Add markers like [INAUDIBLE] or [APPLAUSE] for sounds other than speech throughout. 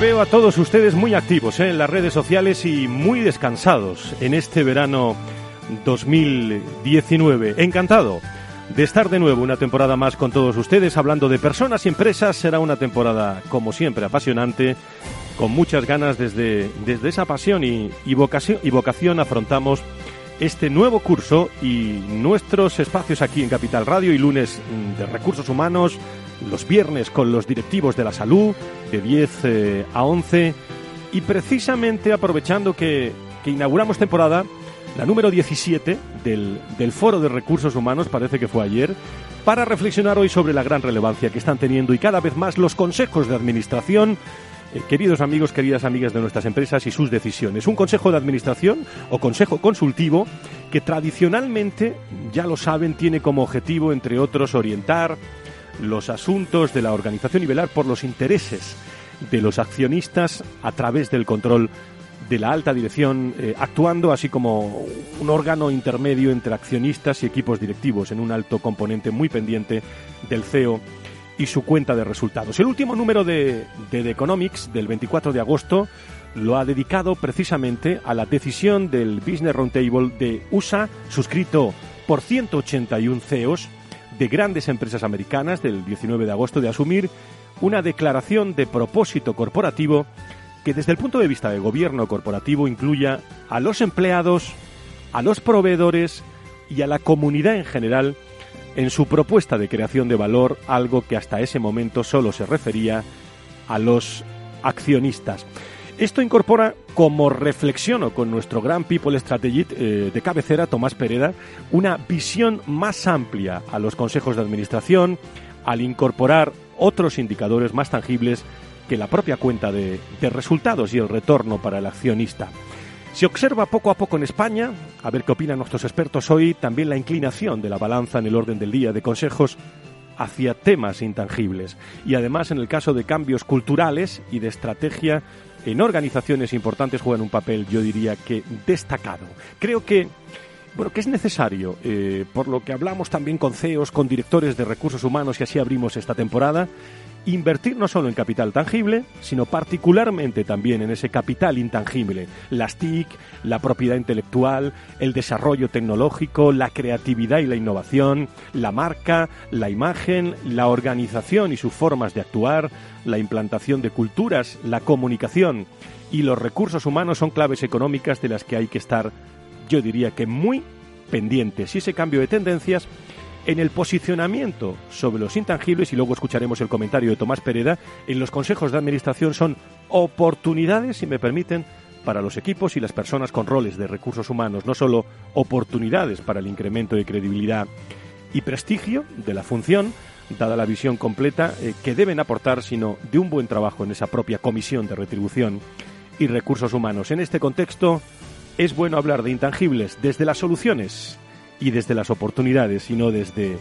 Veo a todos ustedes muy activos ¿eh? en las redes sociales y muy descansados en este verano 2019. Encantado de estar de nuevo una temporada más con todos ustedes hablando de personas y empresas. Será una temporada, como siempre, apasionante, con muchas ganas desde, desde esa pasión y, vocación afrontamos este nuevo curso y nuestros espacios aquí en Capital Radio y lunes de recursos humanos, los viernes con los directivos de la salud de 10 eh, a 11 y precisamente aprovechando que, que, inauguramos temporada, la número 17 del, del Foro de Recursos Humanos, parece que fue ayer, para reflexionar hoy sobre la gran relevancia que están teniendo y cada vez más los consejos de administración eh, queridos amigos, queridas amigas de nuestras empresas y sus decisiones. Un consejo de administración o consejo consultivo que tradicionalmente, ya lo saben, tiene como objetivo, entre otros, orientar los asuntos de la organización y velar por los intereses de los accionistas a través del control de la alta dirección, eh, actuando así como un órgano intermedio entre accionistas y equipos directivos en un alto componente muy pendiente del CEO y su cuenta de resultados. El último número de, de The Economics del 24 de agosto lo ha dedicado precisamente a la decisión del Business Roundtable de USA, suscrito por 181 CEOs de grandes empresas americanas del 19 de agosto, de asumir una declaración de propósito corporativo que desde el punto de vista de gobierno corporativo incluya a los empleados, a los proveedores y a la comunidad en general en su propuesta de creación de valor, algo que hasta ese momento solo se refería a los accionistas. Esto incorpora, como reflexiono con nuestro gran People Strategy eh, de cabecera, Tomás Pereda, una visión más amplia a los consejos de administración, al incorporar otros indicadores más tangibles que la propia cuenta de, de resultados y el retorno para el accionista. Se observa poco a poco en España, a ver qué opinan nuestros expertos hoy, también la inclinación de la balanza en el orden del día de consejos hacia temas intangibles. Y además, en el caso de cambios culturales y de estrategia, en organizaciones importantes juegan un papel, yo diría que destacado. Creo que bueno, que es necesario, eh, por lo que hablamos también con CEOs, con directores de recursos humanos y así abrimos esta temporada, invertir no solo en capital tangible, sino particularmente también en ese capital intangible, las TIC, la propiedad intelectual, el desarrollo tecnológico, la creatividad y la innovación, la marca, la imagen, la organización y sus formas de actuar, la implantación de culturas, la comunicación y los recursos humanos son claves económicas de las que hay que estar, yo diría que muy pendientes. Y ese cambio de tendencias en el posicionamiento sobre los intangibles, y luego escucharemos el comentario de Tomás Pereda, en los consejos de administración son oportunidades, si me permiten, para los equipos y las personas con roles de recursos humanos, no solo oportunidades para el incremento de credibilidad y prestigio de la función, dada la visión completa eh, que deben aportar, sino de un buen trabajo en esa propia comisión de retribución y recursos humanos. En este contexto, es bueno hablar de intangibles desde las soluciones y desde las oportunidades, sino desde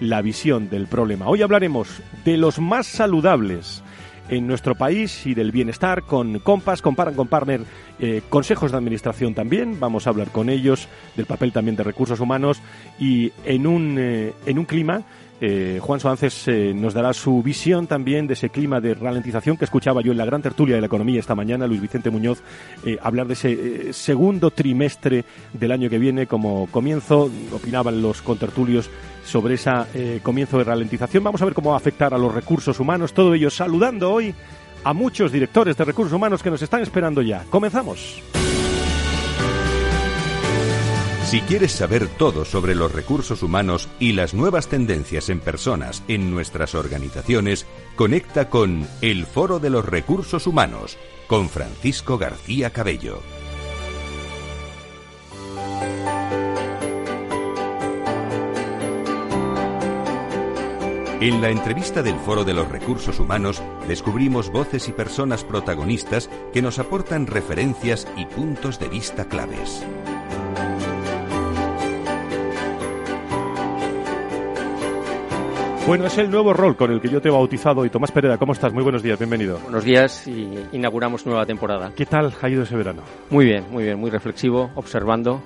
la visión del problema. Hoy hablaremos de los más saludables en nuestro país y del bienestar con Compass, comparan con Partner, eh, consejos de administración también, vamos a hablar con ellos del papel también de recursos humanos y en un, eh, en un clima eh, Juan Soances eh, nos dará su visión también de ese clima de ralentización que escuchaba yo en la gran tertulia de la economía esta mañana, Luis Vicente Muñoz, eh, hablar de ese eh, segundo trimestre del año que viene como comienzo, opinaban los contertulios sobre ese comienzo de ralentización. Vamos a ver cómo va a afectar a los recursos humanos, todo ello saludando hoy a muchos directores de recursos humanos que nos están esperando ya. Comenzamos. Si quieres saber todo sobre los recursos humanos y las nuevas tendencias en personas en nuestras organizaciones, conecta con El Foro de los Recursos Humanos con Francisco García Cabello. En la entrevista del Foro de los Recursos Humanos descubrimos voces y personas protagonistas que nos aportan referencias y puntos de vista claves. Bueno, es el nuevo rol con el que yo te he bautizado. Y Tomás Pereda, ¿cómo estás? Muy buenos días, bienvenido. Buenos días y inauguramos nueva temporada. ¿Qué tal ha ido ese verano? Muy bien, muy bien, muy reflexivo, observando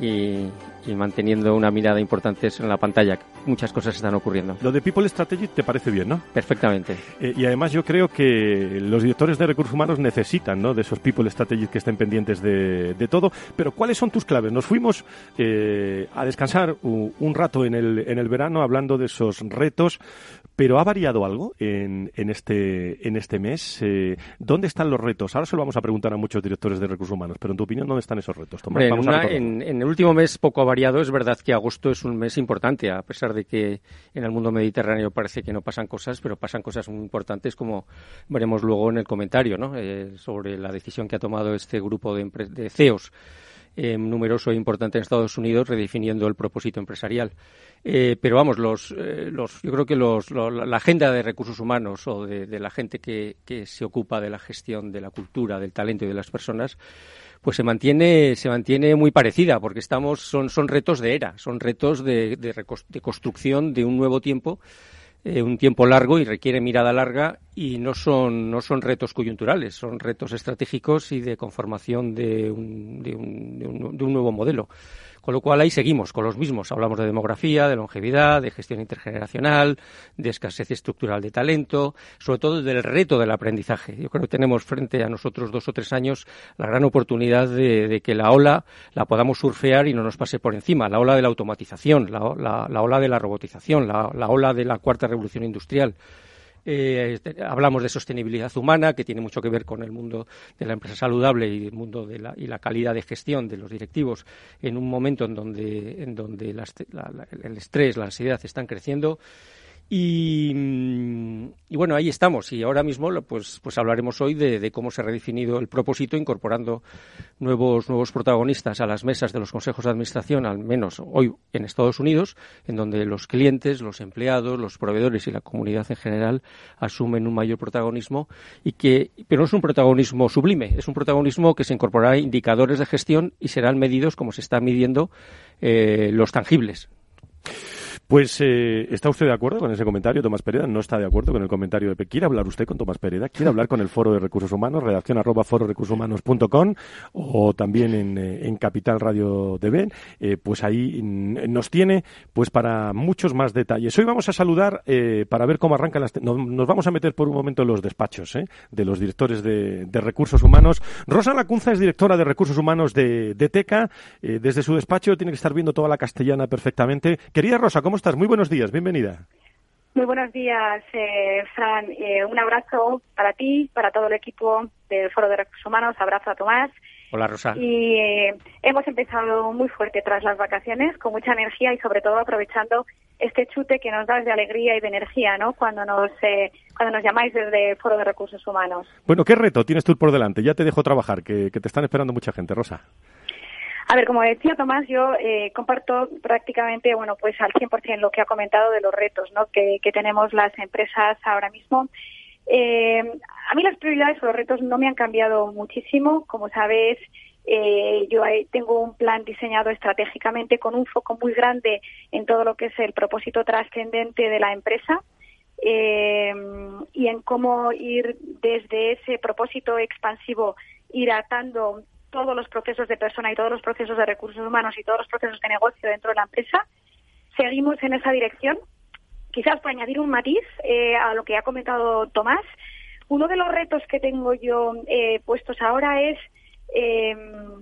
y, y manteniendo una mirada importante en la pantalla. Muchas cosas están ocurriendo. Lo de People Strategy te parece bien, ¿no? Perfectamente. Eh, y además yo creo que los directores de recursos humanos necesitan ¿no? de esos People Strategy que estén pendientes de, de todo. Pero ¿cuáles son tus claves? Nos fuimos eh, a descansar un, un rato en el, en el verano hablando de esos retos, pero ¿ha variado algo en, en, este, en este mes? Eh, ¿Dónde están los retos? Ahora se lo vamos a preguntar a muchos directores de recursos humanos, pero en tu opinión, ¿dónde están esos retos? Tomás, en, una, en, en, el último mes poco ha variado. Es verdad que agosto es un mes importante, a pesar de que en el mundo mediterráneo parece que no pasan cosas, pero pasan cosas muy importantes, como veremos luego en el comentario, ¿no? Eh, sobre la decisión que ha tomado este grupo de, de CEOs. Eh, numeroso e importante en Estados Unidos, redefiniendo el propósito empresarial. Eh, pero vamos, los, eh, los, yo creo que los, lo, la agenda de recursos humanos o de, la gente que, que, se ocupa de la gestión de la cultura, del talento y de las personas, pues se mantiene, se mantiene muy parecida, porque estamos, son, son retos de era, son retos de, de, de construcción de un nuevo tiempo eh, un tiempo largo y requiere mirada larga y no son, no son retos coyunturales, son retos estratégicos y de conformación de un, de un, de un, de un nuevo modelo. Con lo cual ahí seguimos con los mismos. Hablamos de demografía, de longevidad, de gestión intergeneracional, de escasez estructural de talento, sobre todo del reto del aprendizaje. Yo creo que tenemos frente a nosotros dos o tres años la gran oportunidad de, que la ola la podamos surfear y no nos pase por encima. La ola de la automatización, la, la, la ola de la robotización, la, la ola de la cuarta revolución industrial. Eh, hablamos de sostenibilidad humana, que tiene mucho que ver con el mundo de la empresa saludable y el mundo de la, y la calidad de gestión de los directivos en un momento en donde, en donde la, la, el estrés, la ansiedad están creciendo. Y, bueno, ahí estamos. Y ahora mismo pues, pues hablaremos hoy de, de, cómo se ha redefinido el propósito, incorporando nuevos, nuevos protagonistas a las mesas de los consejos de administración, al menos hoy en Estados Unidos, en donde los clientes, los empleados, los proveedores y la comunidad en general asumen un mayor protagonismo. Y que, pero no es un protagonismo sublime, es un protagonismo que se incorporará a indicadores de gestión y serán medidos como se están midiendo eh, los tangibles. Pues, eh, ¿está usted de acuerdo con ese comentario, Tomás Pereda? ¿No está de acuerdo con el comentario de... ¿Quiere hablar usted con Tomás Pereda? ¿Quiere hablar con el Foro de Recursos Humanos? Redacción arroba fororecursoshumanos.com o también en, eh, Capital Radio TV. Eh, pues ahí nos tiene pues para muchos más detalles. Hoy vamos a saludar eh, para ver cómo arrancan las... Nos, nos, vamos a meter por un momento en los despachos ¿eh? de los directores de, Recursos Humanos. Rosa Lacunza es directora de Recursos Humanos de, de TECA. desde su despacho tiene que estar viendo toda la castellana perfectamente. Querida Rosa, ¿cómo estás? Muy buenos días, bienvenida. Muy buenos días, eh, Fran. Eh, un abrazo para ti, para todo el equipo del Foro de Recursos Humanos. Abrazo a Tomás. Hola, Rosa. Y eh, hemos empezado muy fuerte tras las vacaciones, con mucha energía y sobre todo aprovechando este chute que nos da de alegría y de energía, ¿no? Cuando nos eh, cuando nos llamáis desde el Foro de Recursos Humanos. Bueno, ¿qué reto tienes tú por delante? Ya te dejo trabajar, que, que te están esperando mucha gente, Rosa. A ver, como decía Tomás, yo eh, comparto prácticamente, bueno, pues al 100% lo que ha comentado de los retos, ¿no? Que, que tenemos las empresas ahora mismo. Eh, a mí las prioridades o los retos no me han cambiado muchísimo. Como sabes, eh, yo tengo un plan diseñado estratégicamente con un foco muy grande en todo lo que es el propósito trascendente de la empresa. Eh, y en cómo ir desde ese propósito expansivo ir atando todos los procesos de persona y todos los procesos de recursos humanos y todos los procesos de negocio dentro de la empresa. Seguimos en esa dirección. Quizás por añadir un matiz eh, a lo que ha comentado Tomás, uno de los retos que tengo yo eh, puestos ahora es eh,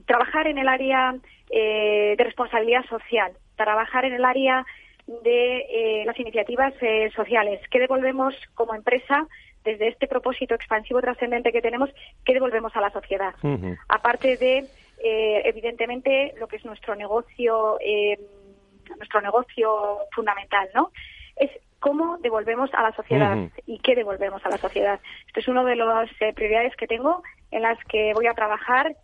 trabajar en el área eh, de responsabilidad social, trabajar en el área de las iniciativas sociales. ¿Qué devolvemos como empresa desde este propósito expansivo trascendente que tenemos, ¿qué devolvemos a la sociedad? Aparte de, eh, evidentemente, lo que es nuestro negocio, eh, nuestro negocio fundamental, ¿no? Es cómo devolvemos a la sociedad y qué devolvemos a la sociedad. Esto es una de las eh, prioridades que tengo en las que voy a trabajar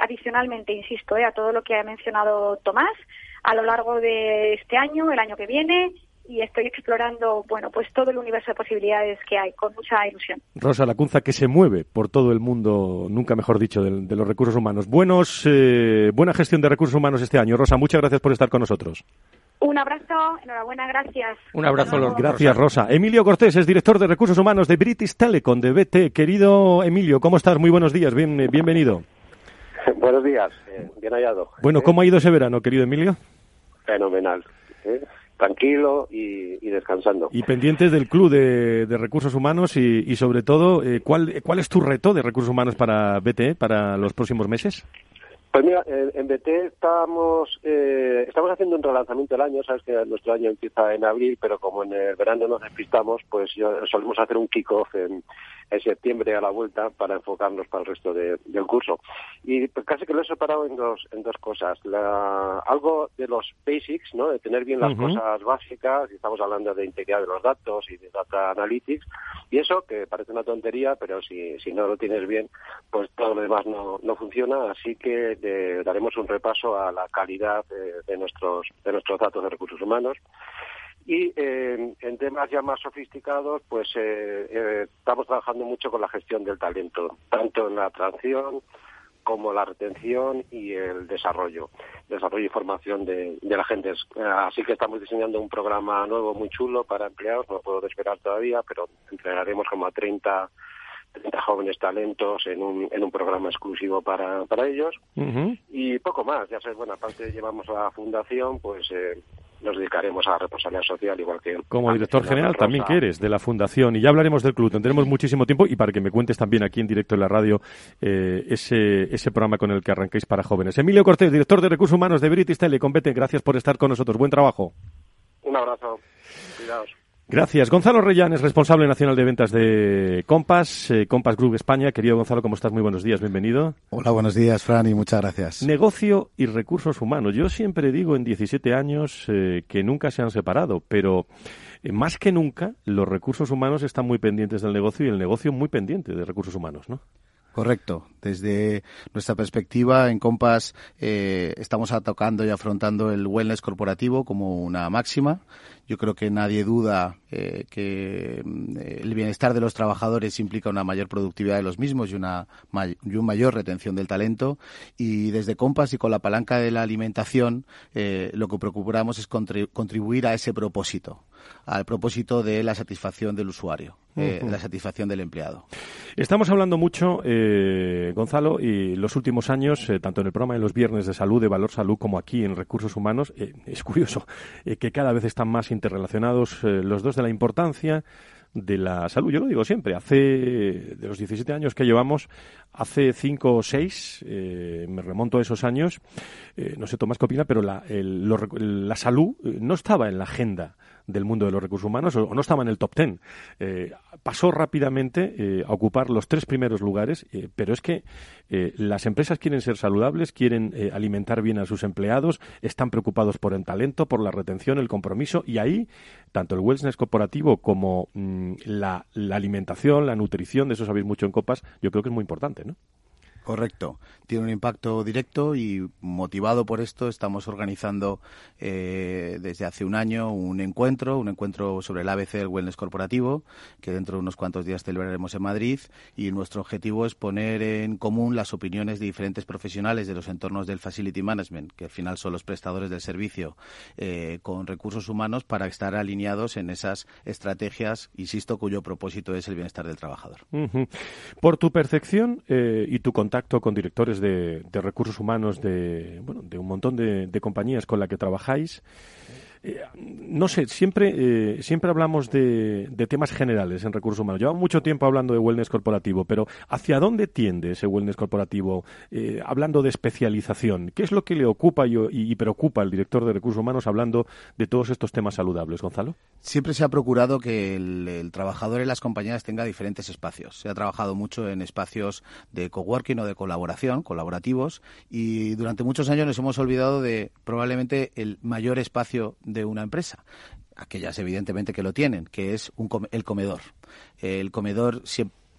adicionalmente, insisto, a todo lo que ha mencionado Tomás a lo largo de este año, el año que viene y estoy explorando, bueno, pues todo el universo de posibilidades que hay, con mucha ilusión. Rosa Lacunza, que se mueve por todo el mundo, nunca mejor dicho, de, los recursos humanos. Buenos, eh, buena gestión de recursos humanos este año. Rosa, muchas gracias por estar con nosotros. Un abrazo, enhorabiena, gracias. Un abrazo, Rosa. Gracias, Rosa. Emilio Cortés es director de recursos humanos de British Telecom, de BT. Querido Emilio, ¿cómo estás? Muy buenos días, Bien, eh, bienvenido. [LAUGHS] Buenos días, eh, bien hallado. Bueno, ¿cómo ha ido ese verano, querido Emilio? Fenomenal tranquilo y, descansando. Y pendientes del Club de, Recursos Humanos y, sobre todo, eh, ¿cuál, ¿cuál es tu reto de recursos humanos para BTE para los próximos meses? Pues mira, en, BT estamos eh, estamos haciendo un relanzamiento del año, sabes que nuestro año empieza en abril, pero como en el verano nos despistamos, pues solemos hacer un kick-off en, en septiembre a la vuelta para enfocarnos para el resto del curso. Y pues casi que lo he separado en dos, en dos cosas. La, algo de los basics, ¿no? de tener bien las cosas básicas, y estamos hablando de integridad de los datos y de data analytics, y eso que parece una tontería, pero si, si no lo tienes bien, pues todo lo demás no, no funciona, así que daremos un repaso a la calidad de, nuestros, de nuestros datos de recursos humanos. Y eh, en temas ya más sofisticados, pues eh, eh, estamos trabajando mucho con la gestión del talento, tanto en la atracción como la retención y el desarrollo, desarrollo y formación de, la gente. Así que estamos diseñando un programa nuevo muy chulo para empleados, no puedo esperar todavía, pero entrenaremos como a 30 30 jóvenes talentos en un, en un programa exclusivo para, para ellos y poco más. Ya sabes, bueno, aparte llevamos a la fundación, pues eh, nos dedicaremos a la responsabilidad social igual que... Como director general también que eres de la fundación y ya hablaremos del club, tendremos muchísimo tiempo y para que me cuentes también aquí en directo en la radio eh, ese, ese programa con el que arranquéis para jóvenes. Emilio Cortés, director de Recursos Humanos de British Telecom, gracias por estar con nosotros. Buen trabajo. Un abrazo. Cuidados. Gracias. Gonzalo Reyán es responsable nacional de ventas de Compass, eh, Compass Group España. Querido Gonzalo, ¿cómo estás? Muy buenos días, bienvenido. Hola, buenos días, Fran, y muchas gracias. Negocio y recursos humanos. Yo siempre digo en 17 años eh, que nunca se han separado, pero eh, más que nunca los recursos humanos están muy pendientes del negocio y el negocio muy pendiente de recursos humanos, ¿no? Correcto. Desde nuestra perspectiva, en Compass estamos atacando y afrontando el wellness corporativo como una máxima. Yo creo que nadie duda eh, que mm, el bienestar de los trabajadores implica una mayor productividad de los mismos y una, y mayor retención del talento. Y desde Compass y con la palanca de la alimentación, eh, lo que procuramos es contribuir a ese propósito, al propósito de la satisfacción del usuario, eh, la satisfacción del empleado. Estamos hablando mucho, Gonzalo, y los últimos años, tanto en el programa de los viernes de salud, de Valor Salud, como aquí en Recursos Humanos, es curioso que cada vez están más interrelacionados eh, los dos de la importancia de la salud. Yo lo digo siempre, hace, de los 17 años que llevamos, hace 5 o 6, eh, me remonto a esos años, eh, no sé Tomás qué opina, pero la, la salud no estaba en la agenda del mundo de los recursos humanos o, no estaba en el top ten. Eh, pasó rápidamente eh, a ocupar los tres primeros lugares, eh, pero es que las empresas quieren ser saludables, quieren alimentar bien a sus empleados, están preocupados por el talento, por la retención, el compromiso y ahí tanto el wellness corporativo como mm, la, la alimentación, la nutrición, de eso sabéis mucho en Copas, yo creo que es muy importante, ¿no? Correcto. Tiene un impacto directo y motivado por esto estamos organizando eh, desde hace un año un encuentro, un encuentro sobre el ABC del Wellness Corporativo, que dentro de unos cuantos días celebraremos en Madrid y nuestro objetivo es poner en común las opiniones de diferentes profesionales de los entornos del Facility Management, que al final son los prestadores del servicio, eh, con recursos humanos para estar alineados en esas estrategias, insisto, cuyo propósito es el bienestar del trabajador. Por tu percepción eh, y tu contacto contacto con directores de, recursos humanos de, bueno, de un montón de, compañías con las que trabajáis. Eh, no sé, siempre, eh, siempre hablamos de, temas generales en recursos humanos. Llevamos mucho tiempo hablando de wellness corporativo, pero ¿hacia dónde tiende ese wellness corporativo? Eh, hablando de especialización, ¿qué es lo que le ocupa y, preocupa al director de recursos humanos hablando de todos estos temas saludables, Gonzalo? Siempre se ha procurado que el, trabajador en las compañías tenga diferentes espacios. Se ha trabajado mucho en espacios de coworking o de colaboración, colaborativos, y durante muchos años nos hemos olvidado de probablemente el mayor espacio una empresa aquellas evidentemente que lo tienen, que es el comedor. El comedor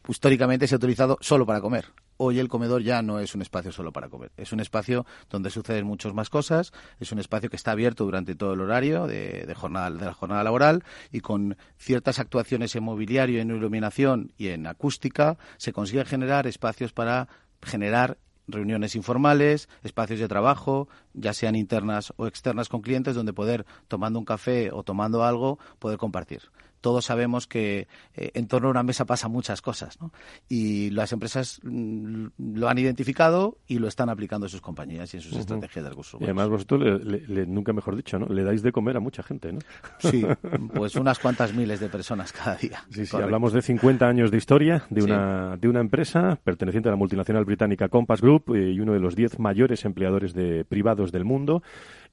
históricamente se ha utilizado solo para comer. Hoy el comedor ya no es un espacio solo para comer, es un espacio donde suceden muchas más cosas, es un espacio que está abierto durante todo el horario de, jornada, de la jornada laboral y con ciertas actuaciones en mobiliario, en iluminación y en acústica se consigue generar espacios para generar reuniones informales, espacios de trabajo, ya sean internas o externas con clientes, donde poder, tomando un café o tomando algo, poder compartir todos sabemos que eh, en torno a una mesa pasan muchas cosas, ¿no? Y las empresas mm, lo han identificado y lo están aplicando en sus compañías y en sus estrategias de recursos Y además vosotros, nunca mejor dicho, ¿no? Le dais de comer a mucha gente, ¿no? Sí, [LAUGHS] pues unas cuantas miles de personas cada día. Sí, sí, hablamos de 50 años de historia de una, de una empresa perteneciente a la multinacional británica Compass Group eh, y uno de los 10 mayores empleadores de privados del mundo.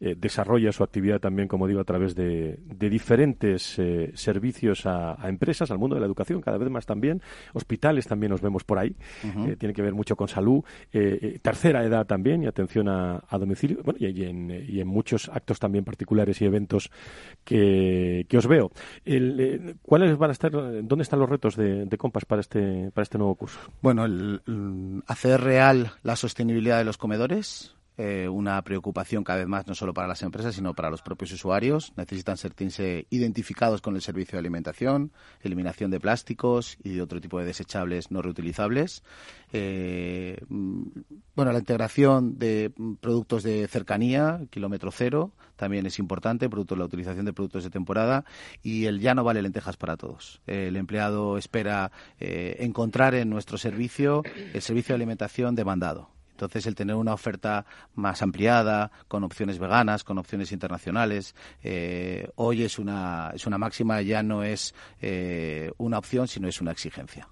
Eh, desarrolla su actividad también, como digo, a través de, diferentes eh, servicios a, empresas, al mundo de la educación, cada vez más también. Hospitales también nos vemos por ahí. Eh, tiene que ver mucho con salud. tercera edad también y atención a, domicilio. Bueno, y, en, muchos actos también particulares y eventos que, os veo. ¿Cuáles van a estar, dónde están los retos de, de Compas para este, para este nuevo curso? Bueno, hacer real la sostenibilidad de los comedores, eh, una preocupación cada vez más no solo para las empresas, sino para los propios usuarios. Necesitan sentirse identificados con el servicio de alimentación, eliminación de plásticos y de otro tipo de desechables no reutilizables. Eh, mm, bueno, la integración de productos de cercanía, kilómetro cero, también es importante, producto, la utilización de productos de temporada y el ya no vale lentejas para todos. El empleado espera eh, encontrar en nuestro servicio el servicio de alimentación demandado entonces, el tener una oferta más ampliada, con opciones veganas, con opciones internacionales, eh, hoy es una, es una máxima, ya no es eh, una opción, sino es una exigencia.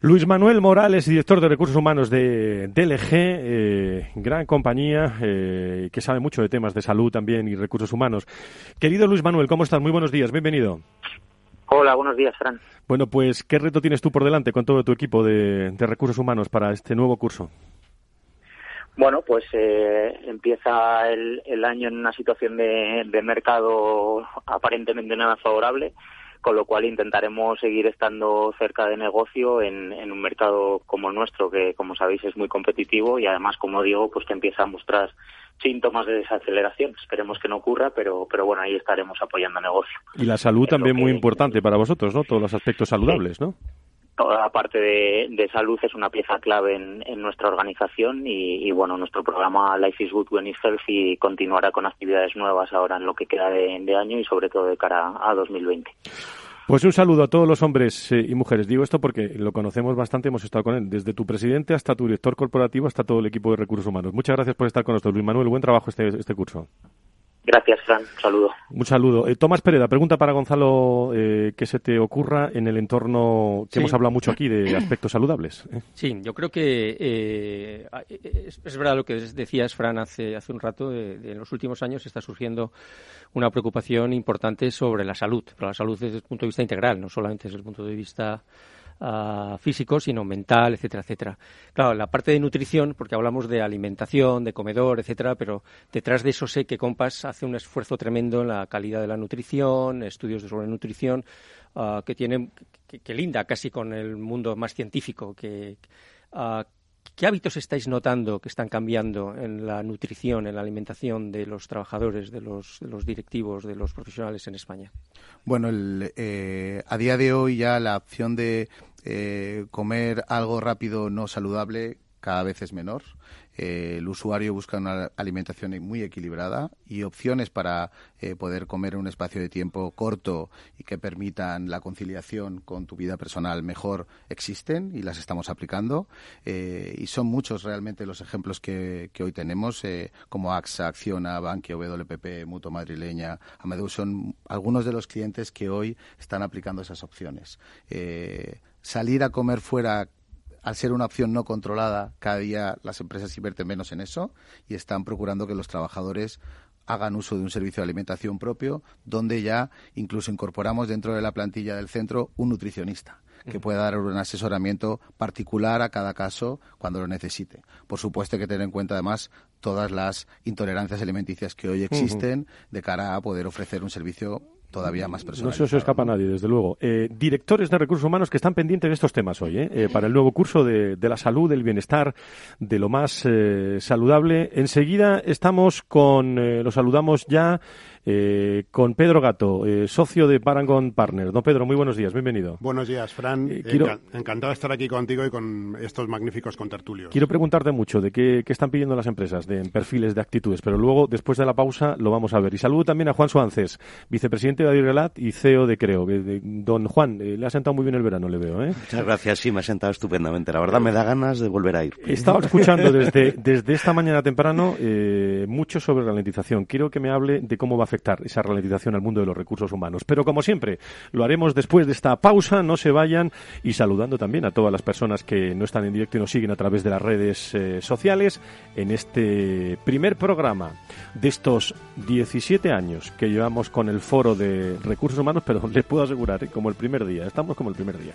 Luis Manuel Morales, director de recursos humanos de DLG, eh, gran compañía que sabe mucho de temas de salud también y recursos humanos. Querido Luis Manuel, ¿cómo estás? Muy buenos días, bienvenido. Hola, buenos días, Fran. Bueno, pues, ¿qué reto tienes tú por delante con todo tu equipo de recursos humanos para este nuevo curso? Bueno, pues eh, empieza el, año en una situación de, mercado aparentemente nada favorable, con lo cual intentaremos seguir estando cerca de negocio en, un mercado como el nuestro, que como sabéis es muy competitivo y además, como digo, pues que empieza a mostrar síntomas de desaceleración. Esperemos que no ocurra, pero, pero bueno, ahí estaremos apoyando negocio. Y la salud también muy importante para vosotros, ¿no? Todos los aspectos saludables, ¿no? Toda la parte de, salud es una pieza clave en, nuestra organización y, bueno, nuestro programa Life is Good When it's Healthy continuará con actividades nuevas ahora en lo que queda de, año y sobre todo de cara a 2020. Pues un saludo a todos los hombres eh, y mujeres. Digo esto porque lo conocemos bastante, hemos estado con él, desde tu presidente hasta tu director corporativo hasta todo el equipo de recursos humanos. Muchas gracias por estar con nosotros, Luis Manuel. Buen trabajo este, este curso. Gracias, Fran. Un saludo. Un saludo. Eh, Tomás Pereda, pregunta para Gonzalo eh, que se te ocurra en el entorno que hemos hablado mucho aquí de aspectos saludables. ¿eh? Sí, yo creo que es, verdad lo que decías, Fran, hace, hace un rato. en los últimos años está surgiendo una preocupación importante sobre la salud, pero la salud desde el punto de vista integral, no solamente desde el punto de vista físico, sino mental, etcétera, etcétera. Claro, la parte de nutrición, porque hablamos de alimentación, de comedor, etcétera, pero detrás de eso sé que Compass hace un esfuerzo tremendo en la calidad de la nutrición, estudios sobre nutrición, ah, que tienen, que, linda casi con el mundo más científico, que, uh, ¿Qué hábitos estáis notando que están cambiando en la nutrición, en la alimentación de los trabajadores, de los, directivos, de los profesionales en España? Bueno, eh, a día de hoy ya la opción de eh, comer algo rápido no saludable cada vez es menor. Eh, el usuario busca una alimentación muy equilibrada y opciones para eh, poder comer en un espacio de tiempo corto y que permitan la conciliación con tu vida personal mejor existen y las estamos aplicando. y son muchos realmente los ejemplos que, hoy tenemos, como AXA, Acciona, Bankia, WPP, Mutua Madrileña, Amadeus, son algunos de los clientes que hoy están aplicando esas opciones. salir a comer fuera al ser una opción no controlada, cada día las empresas invierten menos en eso y están procurando que los trabajadores hagan uso de un servicio de alimentación propio, donde ya incluso incorporamos dentro de la plantilla del centro un nutricionista que pueda dar un asesoramiento particular a cada caso cuando lo necesite. Por supuesto hay que tener en cuenta además todas las intolerancias alimenticias que hoy existen de cara a poder ofrecer un servicio todavía más personal. No se os escapa nadie, desde luego. Eh, directores de recursos humanos que están pendientes de estos temas hoy, ¿eh? Eh, para el nuevo curso de, la salud, del bienestar, de lo más saludable. Enseguida estamos con, lo saludamos ya eh, con Pedro Gato, eh, socio de Parangon Partners. Don Pedro, muy buenos días, bienvenido. Buenos días, Fran. Eh, encantado de estar aquí contigo y con estos magníficos contertulios. Quiero preguntarte mucho de qué, están pidiendo las empresas, de perfiles, de actitudes, pero luego, después de la pausa, lo vamos a ver. Y saludo también a Juan Suárez, vicepresidente de Adirrelat y CEO de Creo. don Juan, le ha sentado muy bien el verano, le veo. Muchas gracias, sí, me ha sentado estupendamente. La verdad, me da ganas de volver a ir. Estaba escuchando desde, desde esta mañana temprano mucho sobre ralentización. Quiero que me hable de cómo va a afectar esa ralentización al mundo de los recursos humanos. Pero como siempre, lo haremos después de esta pausa, no se vayan y saludando también a todas las personas que no están en directo y nos siguen a través de las redes eh, sociales en este primer programa de estos 17 años que llevamos con el foro de recursos humanos, [LAUGHS] pero les puedo asegurar, ¿eh? como el primer día, estamos como el primer día.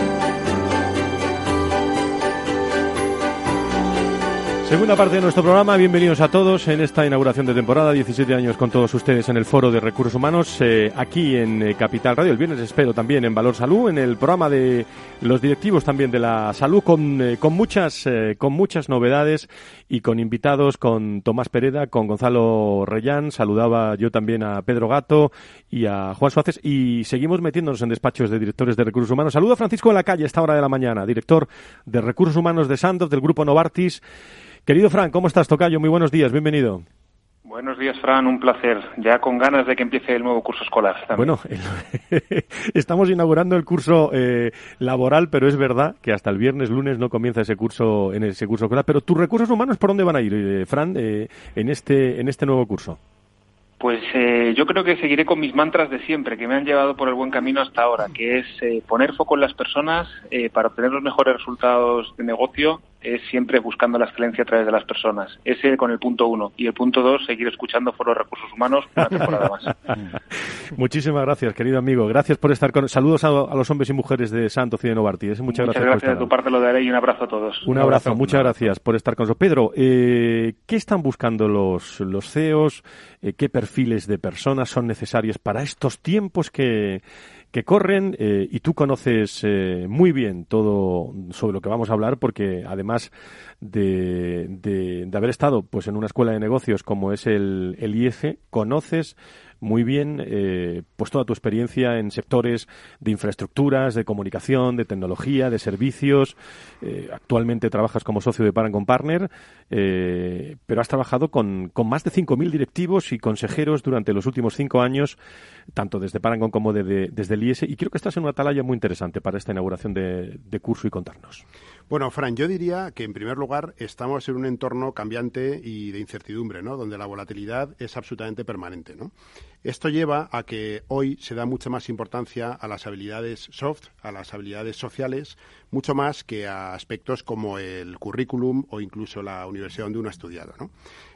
Segunda parte de nuestro programa, bienvenidos a todos en esta inauguración de temporada, 17 años con todos ustedes en el Foro de Recursos Humanos, eh, aquí en eh, Capital Radio, el viernes espero también en Valor Salud, en el programa de los directivos también de la salud, con, eh, con, muchas, con muchas novedades y con invitados, con Tomás Pereda, con Gonzalo Reyán, saludaba yo también a Pedro Gato y a Juan Suárez y seguimos metiéndonos en despachos de directores de Recursos Humanos. Saludo a Francisco en la calle a esta hora de la mañana, director de Recursos Humanos de Santos, del Grupo Novartis. Querido Fran, ¿cómo estás, Tocayo? Muy buenos días, bienvenido. Buenos días, Fran, un placer. Ya con ganas de que empiece el nuevo curso escolar. Bueno, [LAUGHS] estamos inaugurando el curso eh, laboral, pero es verdad que hasta el viernes, lunes no comienza ese curso en ese curso escolar. Pero tus recursos humanos, ¿por dónde van a ir, eh, Fran, eh, en este en este nuevo curso? Pues yo creo que seguiré con mis mantras de siempre, que me han llevado por el buen camino hasta ahora, que es poner foco en las personas para obtener los mejores resultados de negocio es siempre buscando la excelencia a través de las personas. Ese con el punto uno. Y el punto dos, seguir escuchando Foro Recursos Humanos una temporada más. [LAUGHS] Muchísimas gracias, querido amigo. Gracias por estar con... Saludos a, los hombres y mujeres de Santo Cine Novartis. Muchas, muchas gracias. gracias de tu parte lo daré y un abrazo a todos. Un, abrazo, muchas gracias por estar con nosotros. Pedro, eh, ¿qué están buscando los, los CEOs? Eh, ¿Qué perfiles de personas son necesarios para estos tiempos que que corren eh, y tú conoces eh, muy bien todo sobre lo que vamos a hablar porque además de, de, haber estado pues en una escuela de negocios como es el, el IEF, conoces muy bien eh, pues toda tu experiencia en sectores de infraestructuras, de comunicación, de tecnología, de servicios. Eh, actualmente trabajas como socio de Paragon Partner, eh, pero has trabajado con, con más de 5.000 directivos y consejeros durante los últimos cinco años, tanto desde Paragon como desde el IES, y creo que estás en una atalaya muy interesante para esta inauguración de, de curso y contarnos. Bueno, Fran, yo diría que en primer lugar estamos en un entorno cambiante y de incertidumbre, ¿no? Donde la volatilidad es absolutamente permanente, ¿no? Esto lleva a que hoy se da mucha más importancia a las habilidades soft, a las habilidades sociales, mucho más que a aspectos como el currículum o incluso la universidad donde uno ha estudiado. ¿no?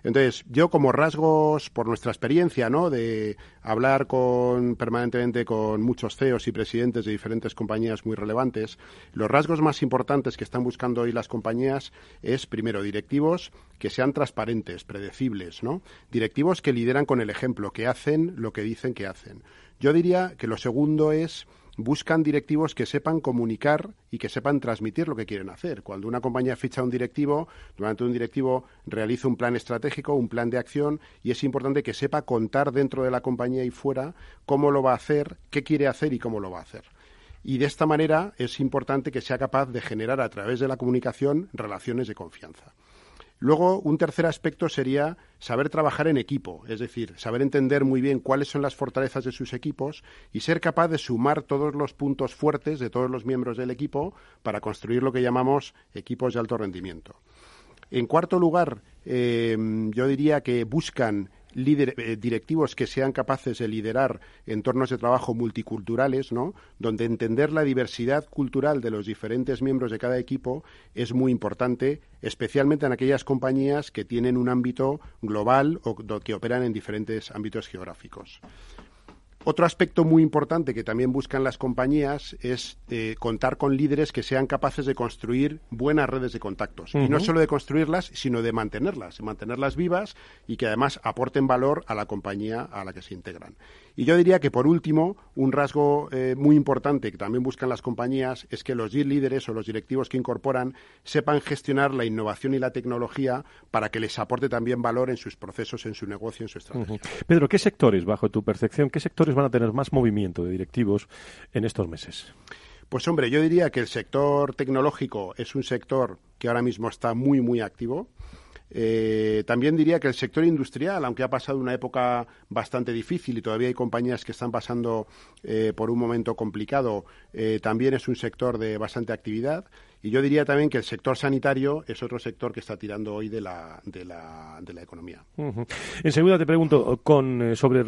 Entonces, yo como rasgos, por nuestra experiencia, ¿no? de hablar con, permanentemente con muchos CEOs y presidentes de diferentes compañías muy relevantes, los rasgos más importantes que están buscando hoy las compañías es, primero, directivos que sean transparentes, predecibles, ¿no? directivos que lideran con el ejemplo, que hacen lo que dicen que hacen. Yo diría que lo segundo es buscan directivos que sepan comunicar y que sepan transmitir lo que quieren hacer. Cuando una compañía ficha a un directivo, durante un directivo realiza un plan estratégico, un plan de acción y es importante que sepa contar dentro de la compañía y fuera cómo lo va a hacer, qué quiere hacer y cómo lo va a hacer. Y de esta manera es importante que sea capaz de generar a través de la comunicación relaciones de confianza. Luego, un tercer aspecto sería saber trabajar en equipo, es decir, saber entender muy bien cuáles son las fortalezas de sus equipos y ser capaz de sumar todos los puntos fuertes de todos los miembros del equipo para construir lo que llamamos equipos de alto rendimiento. En cuarto lugar, eh, yo diría que buscan eh, directivos que sean capaces de liderar entornos de trabajo multiculturales, ¿no? Donde entender la diversidad cultural de los diferentes miembros de cada equipo es muy importante, especialmente en aquellas compañías que tienen un ámbito global o que operan en diferentes ámbitos geográficos. Otro aspecto muy importante que también buscan las compañías es eh, contar con líderes que sean capaces de construir buenas redes de contactos. Y no solo de construirlas, sino de mantenerlas, de mantenerlas vivas y que además aporten valor a la compañía a la que se integran. Y yo diría que, por último, un rasgo eh, muy importante que también buscan las compañías es que los líderes o los directivos que incorporan sepan gestionar la innovación y la tecnología para que les aporte también valor en sus procesos, en su negocio, en su estrategia. Pedro, ¿qué sectores, bajo tu percepción, qué sectores van a tener más movimiento de directivos en estos meses? Pues hombre, yo diría que el sector tecnológico es un sector que ahora mismo está muy, muy activo. Eh, también diría que el sector industrial, aunque ha pasado una época bastante difícil y todavía hay compañías que están pasando eh, por un momento complicado, eh, también es un sector de bastante actividad. Y yo diría también que el sector sanitario es otro sector que está tirando hoy de la, de la, de la economía. En seguida te pregunto con, eh, sobre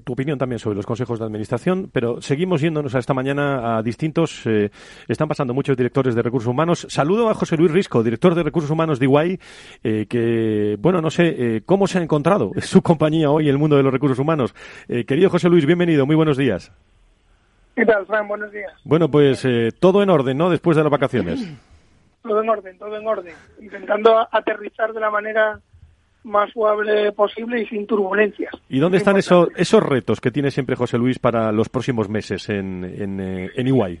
tu opinión también sobre los consejos de administración, pero seguimos yéndonos a esta mañana a distintos. Eh, están pasando muchos directores de recursos humanos. Saludo a José Luis Risco, director de recursos humanos de Iguay, eh, que, bueno, no sé cómo se ha encontrado [LAUGHS] su compañía hoy en el mundo de los recursos humanos. querido José Luis, bienvenido, muy buenos días. ¿Qué tal, Fran? Buenos días. Bueno, pues eh, todo en orden, ¿no? Después de las vacaciones. [CLEARS THROAT] Todo en orden, todo en orden. Intentando aterrizar de la manera más suave posible y sin turbulencias. ¿Y dónde están esos, esos retos que tiene siempre José Luis para los próximos meses en, en, eh, en Iguay?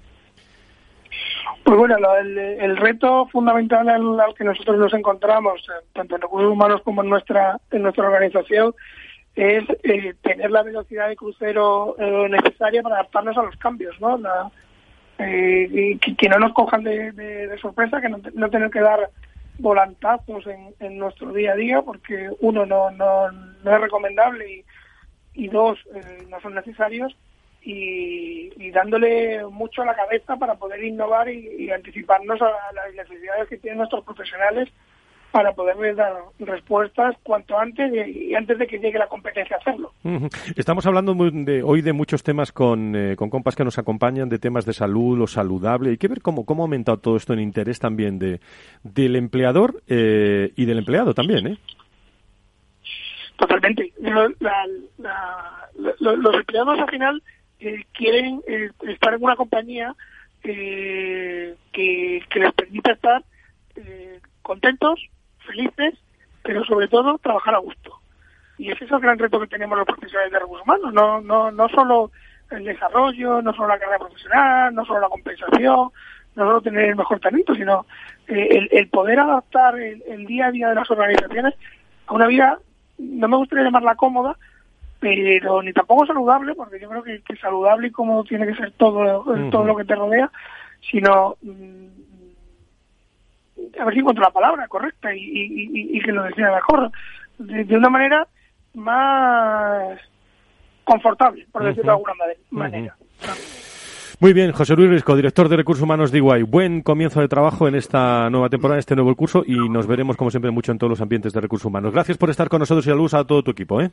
Pues bueno, el, reto fundamental al, al, que nosotros nos encontramos, eh, tanto en recursos humanos como en nuestra, en nuestra organización, es eh, tener la velocidad de crucero eh, necesaria para adaptarnos a los cambios, ¿no? Eh, que, no nos cojan de, sorpresa, que no, no, tener que dar volantazos en, nuestro día a día, porque uno no, no, es recomendable y, dos, no son necesarios, y, y, dándole mucho a la cabeza para poder innovar y, y anticiparnos a las necesidades que tienen nuestros profesionales para poderles dar respuestas cuanto antes y, antes de que llegue la competencia a hacerlo. Estamos hablando de, hoy de muchos temas con, eh, con compas que nos acompañan, de temas de salud, lo saludable. Hay que ver cómo, cómo ha aumentado todo esto en interés también de, del empleador eh, y del empleado también, ¿eh? Totalmente. los empleados al final eh, quieren estar en una compañía que, que les permita estar contentos, felices, pero sobre todo trabajar a gusto. Y ese es el gran reto que tenemos los profesionales de recursos humanos, no, no, no solo el desarrollo, no solo la carrera profesional, no solo la compensación, no solo tener el mejor talento, sino eh, el, poder adaptar el, día a día de las organizaciones a una vida, no me gustaría llamarla cómoda, pero ni tampoco saludable, porque yo creo que, saludable y cómodo tiene que ser todo, todo lo que te rodea, sino mm, a ver si encuentro la palabra correcta y, que lo decía mejor, de, de, una manera más confortable, por decirlo de alguna manera. Muy bien, José Luis Risco, director de Recursos Humanos de Iguay. Buen comienzo de trabajo en esta nueva temporada, en este nuevo curso y nos veremos, como siempre, mucho en todos los ambientes de Recursos Humanos. Gracias por estar con nosotros y a luz a todo tu equipo. ¿eh?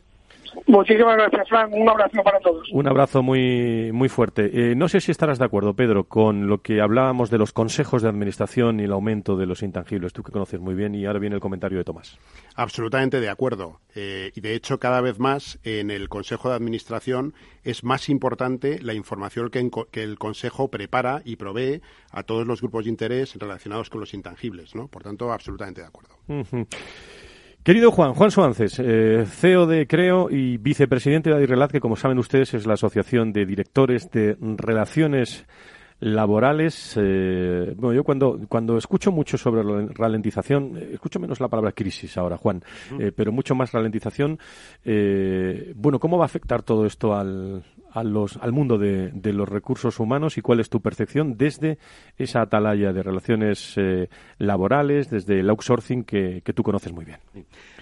Muchísimas gracias, Frank. Un abrazo para todos. Un abrazo muy, muy fuerte. Eh, no sé si estarás de acuerdo, Pedro, con lo que hablábamos de los consejos de administración y el aumento de los intangibles. Tú que conoces muy bien y ahora viene el comentario de Tomás. Absolutamente de acuerdo. Eh, y de hecho, cada vez más en el Consejo de Administración es más importante la información que, que, el Consejo prepara y provee a todos los grupos de interés relacionados con los intangibles. ¿no? Por tanto, absolutamente de acuerdo. Querido Juan, Juan Suances, eh, CEO de Creo y vicepresidente de Adirrelat, que como saben ustedes es la Asociación de Directores de Relaciones laborales. Eh, bueno, yo cuando, cuando escucho mucho sobre la ralentización, eh, escucho menos la palabra crisis ahora, Juan, eh, pero mucho más ralentización. Eh, bueno, ¿cómo va a afectar todo esto al, a los, al mundo de, de, los recursos humanos y cuál es tu percepción desde esa atalaya de relaciones laborales, desde el outsourcing que, que tú conoces muy bien?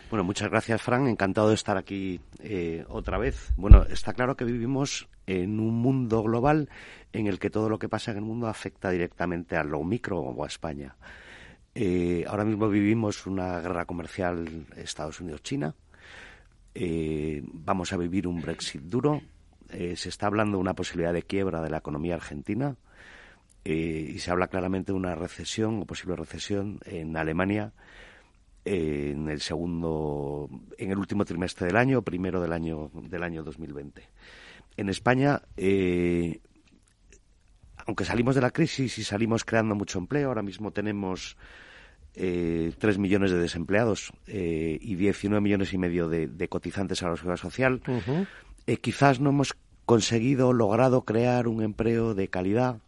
Bueno, muchas gracias, Fran. Encantado de estar aquí eh, otra vez. Bueno, está claro que vivimos en un mundo global en el que todo lo que pasa en el mundo afecta directamente a lo micro o a España. Eh, ahora mismo vivimos una guerra comercial Estados Unidos-China. eh, vamos a vivir un Brexit duro. Se está hablando de una posibilidad de quiebra de la economía argentina y se habla claramente de una recesión o posible recesión en Alemania en el segundo, en el último trimestre del año, primero del año del año 2020. En España, aunque salimos de la crisis y salimos creando mucho empleo, ahora mismo tenemos eh, 3 millones de desempleados eh, y 19 millones y medio de, cotizantes a la seguridad social. Eh, quizás no hemos conseguido, logrado crear un empleo de calidad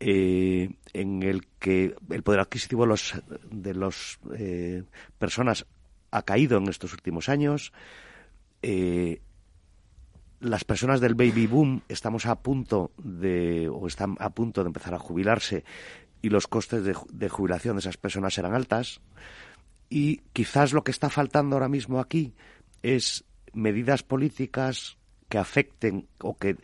eh, en el que el poder adquisitivo de los, de los personas ha caído en estos últimos años. las personas del baby boom estamos a punto de o están a punto de empezar a jubilarse y los costes de, jubilación de esas personas serán altas. Y quizás lo que está faltando ahora mismo aquí es medidas políticas que afecten o que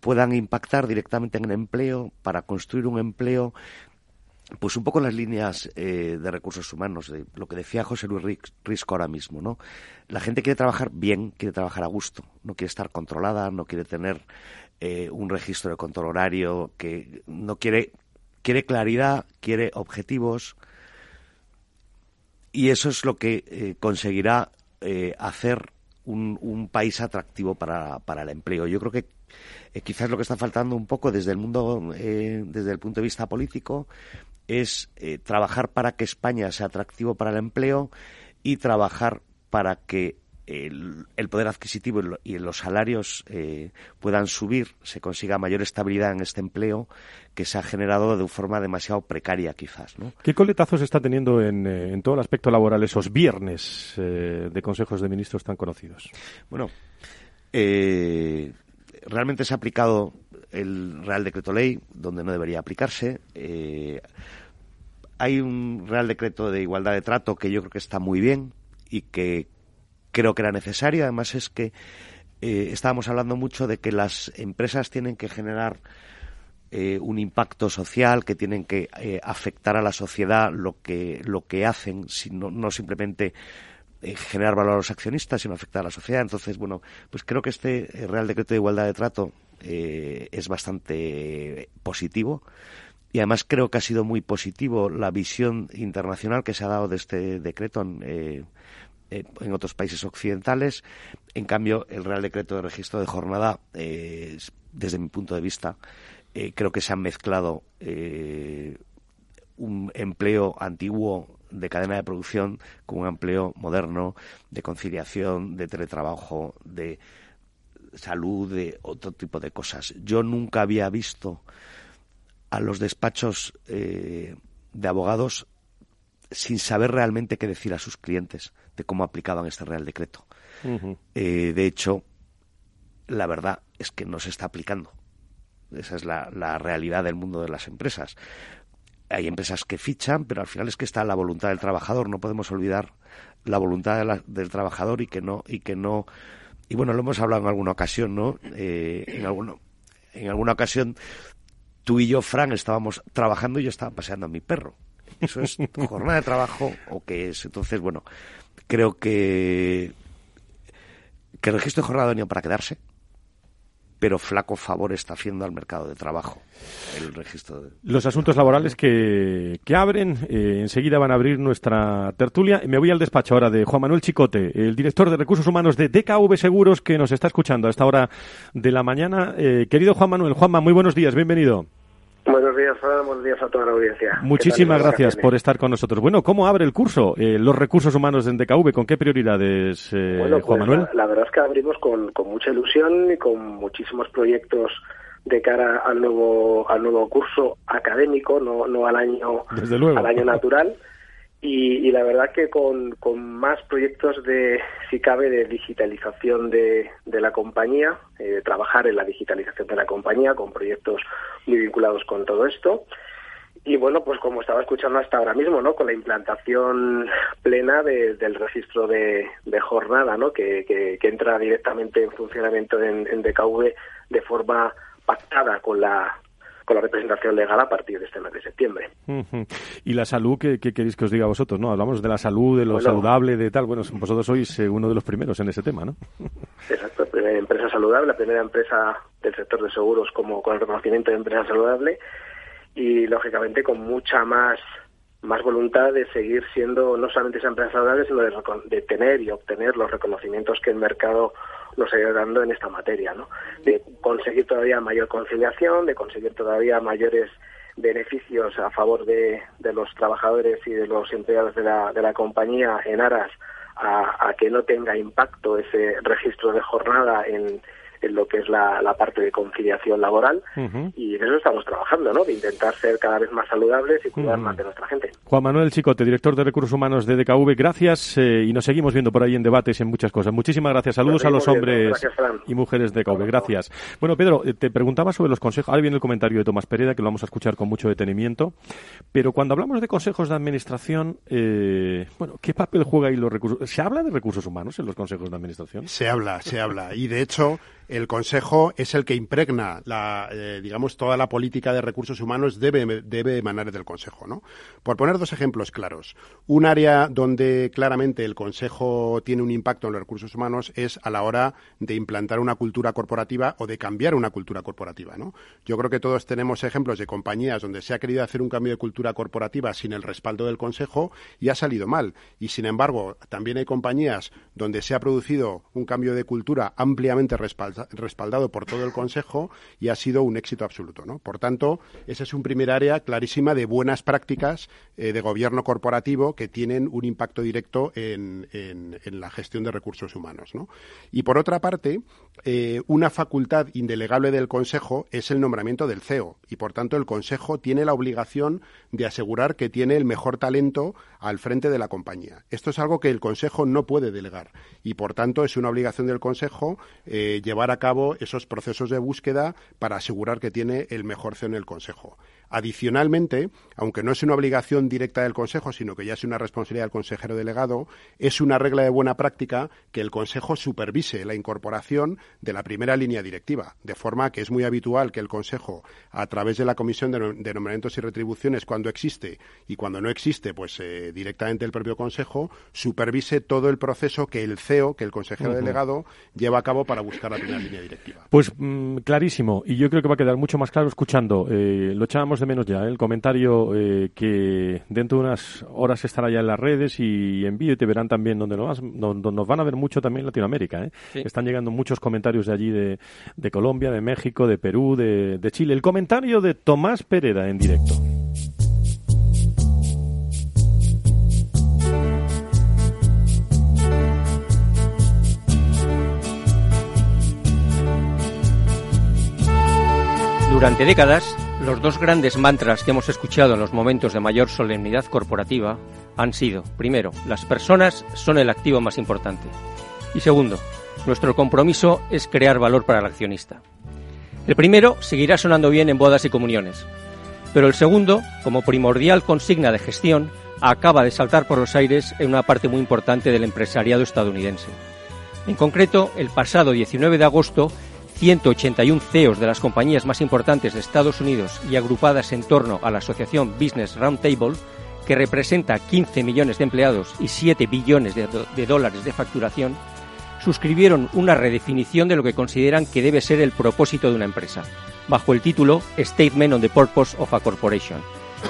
puedan impactar directamente en el empleo para construir un empleo pues un poco las líneas eh, de recursos humanos, de lo que decía José Luis Risco ahora mismo, ¿no? La gente quiere trabajar bien, quiere trabajar a gusto, no quiere estar controlada, no quiere tener eh, un registro de control horario, que no quiere quiere claridad, quiere objetivos y eso es lo que eh, conseguirá eh, hacer un, país atractivo para, el empleo. Yo creo que eh, quizás lo que está faltando un poco desde el mundo, desde el punto de vista político, es trabajar para que España sea atractivo para el empleo y trabajar para que el, poder adquisitivo y los salarios eh, puedan subir, se consiga mayor estabilidad en este empleo que se ha generado de forma demasiado precaria quizás. ¿no? ¿Qué coletazos está teniendo en, eh, en todo el aspecto laboral esos viernes eh, de consejos de ministros tan conocidos? Bueno, realmente se ha aplicado el Real Decreto Ley donde no debería aplicarse. hay un Real Decreto de Igualdad de Trato que yo creo que está muy bien y que creo que era necesario. Además es que eh, estábamos hablando mucho de que las empresas tienen que generar eh, un impacto social, que tienen que eh, afectar a la sociedad lo que, lo que hacen, sino, no simplemente generar valor a los accionistas, sino afectar a la sociedad. Entonces, bueno, pues creo que este Real Decreto de Igualdad de Trato es bastante positivo. Y además creo que ha sido muy positivo la visión internacional que se ha dado de este decreto. Eh, eh, en otros países occidentales. En cambio, el Real Decreto de Registro de Jornada, eh, desde mi punto de vista, eh, creo que se han mezclado un empleo antiguo de cadena de producción con un empleo moderno de conciliación, de teletrabajo, de salud, de otro tipo de cosas. Yo nunca había visto a los despachos de abogados sin saber realmente qué decir a sus clientes de cómo aplicaban este Real Decreto. Eh, de hecho, la verdad es que no se está aplicando. Esa es la, realidad del mundo de las empresas. Hay empresas que fichan, pero al final es que está la voluntad del trabajador. No podemos olvidar la voluntad del trabajador y que no y que no y bueno lo hemos hablado en alguna ocasión, ¿no? Eh, en alguno, en alguna ocasión tú y yo, Fran, estábamos trabajando y yo estaba paseando a mi perro. ¿Eso es [LAUGHS] jornada de trabajo o qué es? Entonces, bueno, creo que, que el registro de jornada ha venido para quedarse, pero flaco favor está haciendo al mercado de trabajo el registro. De... Los asuntos laborales que, que abren, eh, enseguida van a abrir nuestra tertulia. Me voy al despacho ahora de Juan Manuel Chicote, el director de Recursos Humanos de DKV Seguros, que nos está escuchando a esta hora de la mañana. Eh, querido Juan Manuel, Juanma, muy buenos días, bienvenido. Buenos días, Fran. Buenos días a toda la audiencia. Muchísimas gracias por estar con nosotros. Bueno, ¿cómo abre el curso eh, los recursos humanos en DKV? ¿Con qué prioridades, eh, Juan pues, Manuel? La, verdad es que abrimos con, mucha ilusión y con muchísimos proyectos de cara al nuevo al nuevo curso académico, no, no al año al año natural. [LAUGHS] Y, la verdad que con, con, más proyectos de, si cabe, de digitalización de, de la compañía, eh, de trabajar en la digitalización de la compañía, con proyectos muy vinculados con todo esto. Y bueno, pues como estaba escuchando hasta ahora mismo, ¿no? Con la implantación plena del registro de, de jornada, ¿no? Que, que, entra directamente en funcionamiento en, en DKV de forma pactada con la con la representación legal a partir de este mes de septiembre. Y la salud, ¿qué, queréis que os diga vosotros? ¿no? Hablamos de la salud, de lo saludable, de tal. Bueno, vosotros sois eh, uno de los primeros en ese tema, ¿no? Exacto, primera empresa saludable, la primera empresa del sector de seguros como con el reconocimiento de empresa saludable y, lógicamente, con mucha más más voluntad de seguir siendo no solamente esa empresa saludable, sino de, tener y obtener los reconocimientos que el mercado nos ha dando en esta materia, ¿no? De conseguir todavía mayor conciliación, de conseguir todavía mayores beneficios a favor de, de los trabajadores y de los empleados de la, de la compañía en aras a, a que no tenga impacto ese registro de jornada en, en lo que es la, parte de conciliación laboral y en eso estamos trabajando, ¿no? De intentar ser cada vez más saludables y cuidar más de nuestra gente. Juan Manuel Chicote, director de Recursos Humanos de DKV, gracias eh, y nos seguimos viendo por ahí en debates y en muchas cosas. Muchísimas gracias. Saludos a los hombres y mujeres de DKV. Gracias. Bueno, Pedro, eh, te preguntaba sobre los consejos. Ahora viene el comentario de Tomás Pereda, que lo vamos a escuchar con mucho detenimiento. Pero cuando hablamos de consejos de administración, eh, bueno, ¿qué papel juega ahí los recursos? ¿Se habla de recursos humanos en los consejos de administración? Se habla, se habla. Y de hecho, el Consejo es el que impregna, la, eh, digamos, toda la política de recursos humanos debe, debe emanar del Consejo, ¿no? Por poner dos ejemplos claros, un área donde claramente el Consejo tiene un impacto en los recursos humanos es a la hora de implantar una cultura corporativa o de cambiar una cultura corporativa, ¿no? Yo creo que todos tenemos ejemplos de compañías donde se ha querido hacer un cambio de cultura corporativa sin el respaldo del Consejo y ha salido mal. Y sin embargo, también hay compañías donde se ha producido un cambio de cultura ampliamente respaldado respaldado por todo el Consejo y ha sido un éxito absoluto. ¿no? Por tanto, ese es un primer área clarísima de buenas prácticas eh, de gobierno corporativo que tienen un impacto directo en, la gestión de recursos humanos. Y por otra parte, eh, una facultad indelegable del Consejo es el nombramiento del CEO y, por tanto, el Consejo tiene la obligación de asegurar que tiene el mejor talento al frente de la compañía. Esto es algo que el Consejo no puede delegar y, por tanto, es una obligación del Consejo eh, llevar a cabo esos procesos de búsqueda para asegurar que tiene el mejor CEO en el Consejo. Adicionalmente, aunque no es una obligación directa del Consejo, sino que ya es una responsabilidad del consejero delegado, es una regla de buena práctica que el Consejo supervise la incorporación de la primera línea directiva, de forma que es muy habitual que el Consejo, a través de la Comisión de, Nombramientos y Retribuciones, cuando existe y cuando no existe, pues eh, directamente el propio Consejo, supervise todo el proceso que el CEO, que el consejero delegado, lleva a cabo para buscar la primera línea directiva. Pues mm, clarísimo, y yo creo que va a quedar mucho más claro escuchando. Eh, lo echábamos de menos ya, ¿eh? el comentario eh, que dentro de unas horas estará ya en las redes y en vídeo y te verán también donde nos, nos van a ver mucho también en Latinoamérica. ¿eh? Están llegando muchos comentarios de allí, de, de Colombia, de México, de Perú, de, de Chile. El comentario de Tomás Pereda en directo. Durante décadas, los dos grandes mantras que hemos escuchado en los momentos de mayor solemnidad corporativa han sido, primero, las personas son el activo más importante. Y segundo, nuestro compromiso es crear valor para el accionista. El primero seguirá sonando bien en bodas y comuniones, pero el segundo, como primordial consigna de gestión, acaba de saltar por los aires en una parte muy importante del empresariado estadounidense. En concreto, el pasado 19 de agosto 181 CEOs de las compañías más importantes de Estados Unidos y agrupadas en torno a la asociación Business Roundtable, que representa 15 millones de empleados y 7 billones de, de, dólares de facturación, suscribieron una redefinición de lo que consideran que debe ser el propósito de una empresa, bajo el título Statement on the Purpose of a Corporation,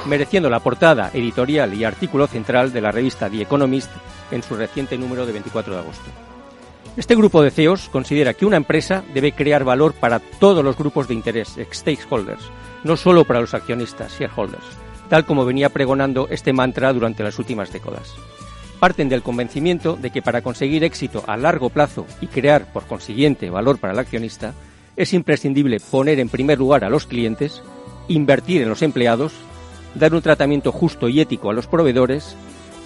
mereciendo la portada editorial y artículo central de la revista The Economist en su reciente número de 24 de agosto. Este grupo de CEOs considera que una empresa debe crear valor para todos los grupos de interés, stakeholders, no solo para los accionistas, shareholders, tal como venía pregonando este mantra durante las últimas décadas. Parten del convencimiento de que para conseguir éxito a largo plazo y crear, por consiguiente, valor para el accionista, es imprescindible poner en primer lugar a los clientes, invertir en los empleados, dar un tratamiento justo y ético a los proveedores